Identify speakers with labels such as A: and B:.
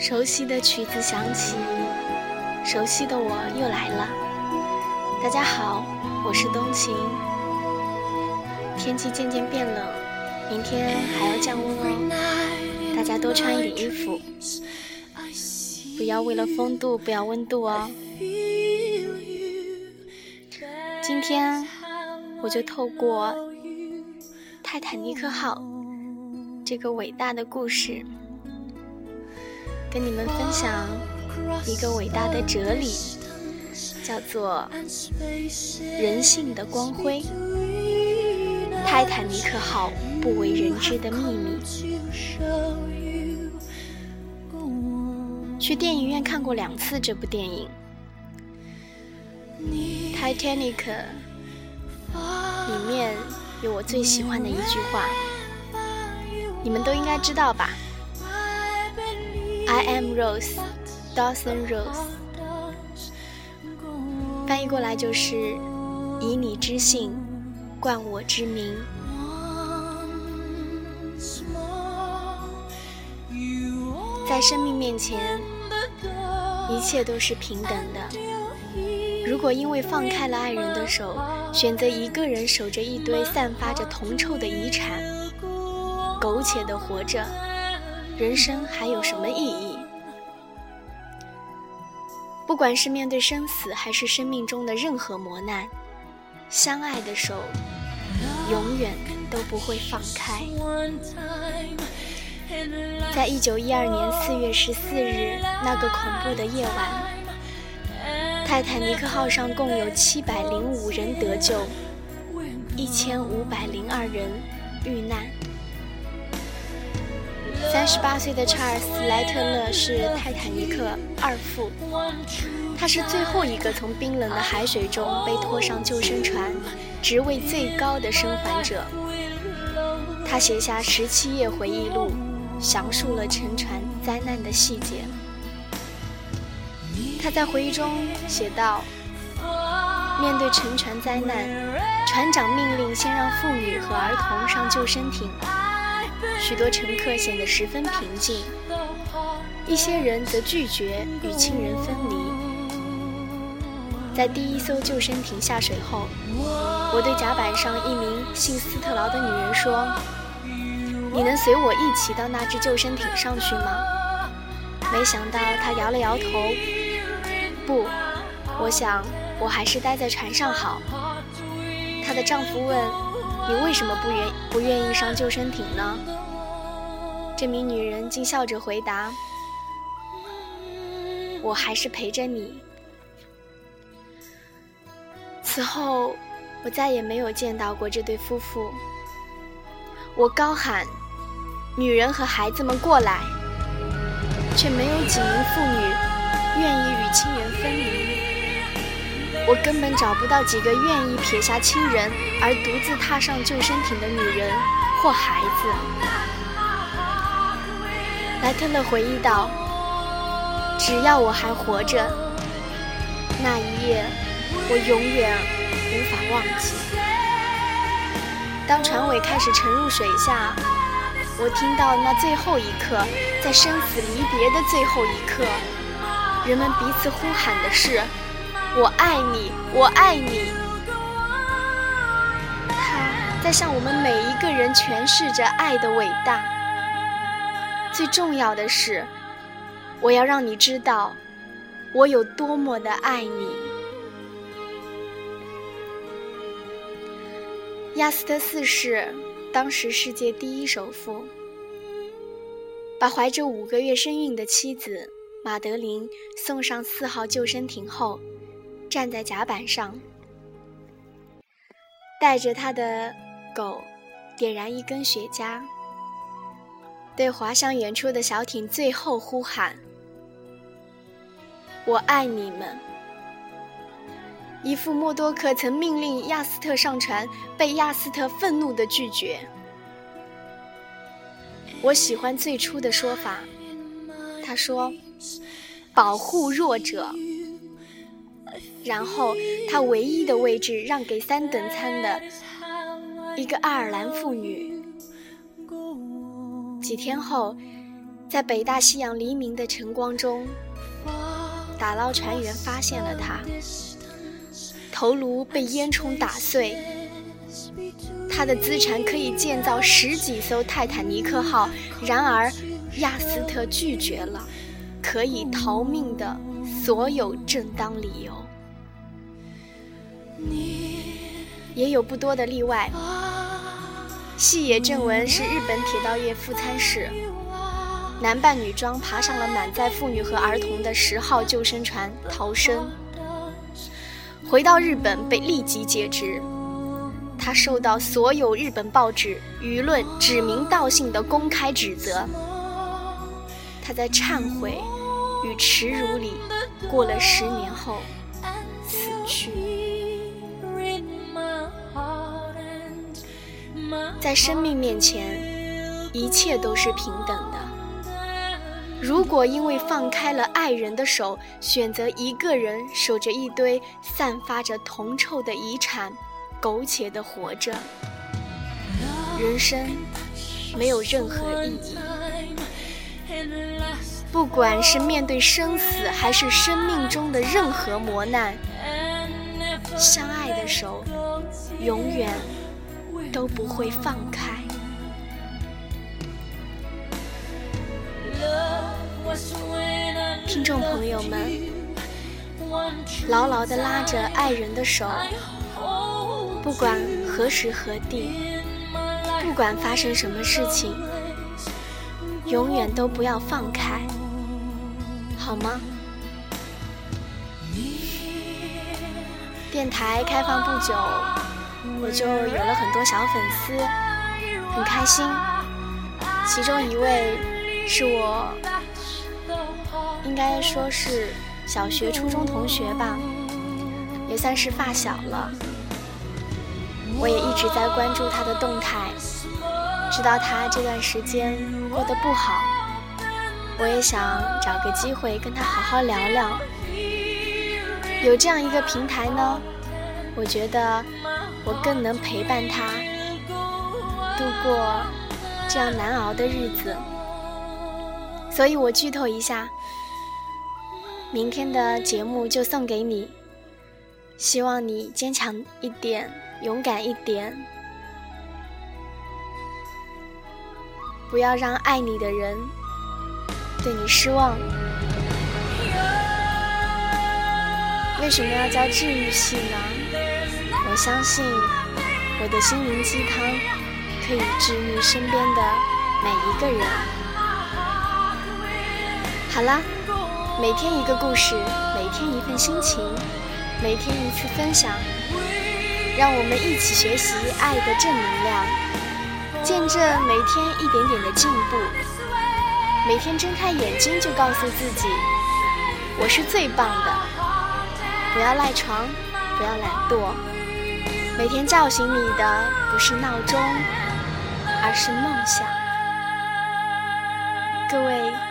A: 熟悉的曲子响起，熟悉的我又来了。大家好，我是冬晴。天气渐渐变冷，明天还要降温哦，大家多穿一点衣服，不要为了风度不要温度哦。今天我就透过泰坦尼克号这个伟大的故事。跟你们分享一个伟大的哲理，叫做“人性的光辉”。泰坦尼克号不为人知的秘密。去电影院看过两次这部电影，《Titanic》里面有我最喜欢的一句话，你们都应该知道吧？I am Rose, Dawson Rose。翻译过来就是以你之姓冠我之名。在生命面前，一切都是平等的。如果因为放开了爱人的手，选择一个人守着一堆散发着铜臭的遗产，苟且的活着。人生还有什么意义？不管是面对生死，还是生命中的任何磨难，相爱的手永远都不会放开。在一九一二年四月十四日那个恐怖的夜晚，泰坦尼克号上共有七百零五人得救，一千五百零二人遇难。三十八岁的查尔斯·莱特勒是泰坦尼克二副，他是最后一个从冰冷的海水中被拖上救生船、职位最高的生还者。他写下十七页回忆录，详述了沉船灾难的细节。他在回忆中写道：“面对沉船灾难，船长命令先让妇女和儿童上救生艇。”许多乘客显得十分平静，一些人则拒绝与亲人分离。在第一艘救生艇下水后，我对甲板上一名姓斯特劳的女人说：“你能随我一起到那只救生艇上去吗？”没想到她摇了摇头：“不，我想我还是待在船上好。”她的丈夫问：“你为什么不愿不愿意上救生艇呢？”这名女人竟笑着回答：“我还是陪着你。”此后，我再也没有见到过这对夫妇。我高喊：“女人和孩子们过来！”却没有几名妇女愿意与亲人分离。我根本找不到几个愿意撇下亲人而独自踏上救生艇的女人或孩子。莱特勒回忆道：“只要我还活着，那一夜我永远无法忘记。当船尾开始沉入水下，我听到那最后一刻，在生死离别的最后一刻，人们彼此呼喊的是：‘我爱你，我爱你。’他在向我们每一个人诠释着爱的伟大。”最重要的是，我要让你知道，我有多么的爱你。亚斯特四世，当时世界第一首富，把怀着五个月身孕的妻子马德琳送上四号救生艇后，站在甲板上，带着他的狗，点燃一根雪茄。对滑向远处的小艇最后呼喊：“我爱你们！”一副默多克曾命令亚斯特上船，被亚斯特愤怒地拒绝。我喜欢最初的说法，他说：“保护弱者。”然后他唯一的位置让给三等舱的一个爱尔兰妇女。几天后，在北大西洋黎明的晨光中，打捞船员发现了他，头颅被烟囱打碎。他的资产可以建造十几艘泰坦尼克号，然而亚斯特拒绝了可以逃命的所有正当理由。也有不多的例外。细野正文是日本铁道业副参事，男扮女装爬上了满载妇女和儿童的十号救生船逃生，回到日本被立即解职。他受到所有日本报纸、舆论指名道姓的公开指责。他在忏悔与耻辱里过了十年后死去。在生命面前，一切都是平等的。如果因为放开了爱人的手，选择一个人守着一堆散发着铜臭的遗产，苟且的活着，人生没有任何意义。不管是面对生死，还是生命中的任何磨难，相爱的手永远。都不会放开。听众朋友们，牢牢地拉着爱人的手，不管何时何地，不管发生什么事情，永远都不要放开，好吗？电台开放不久。我就有了很多小粉丝，很开心。其中一位是我，应该说是小学、初中同学吧，也算是发小了。我也一直在关注他的动态，知道他这段时间过得不好，我也想找个机会跟他好好聊聊。有这样一个平台呢，我觉得。我更能陪伴他度过这样难熬的日子，所以我剧透一下，明天的节目就送给你，希望你坚强一点，勇敢一点，不要让爱你的人对你失望。为什么要叫治愈系呢？我相信我的心灵鸡汤可以治愈身边的每一个人。好啦，每天一个故事，每天一份心情，每天一次分享，让我们一起学习爱的正能量，见证每天一点点的进步。每天睁开眼睛就告诉自己，我是最棒的。不要赖床，不要懒惰。每天叫醒你的不是闹钟，而是梦想。各位。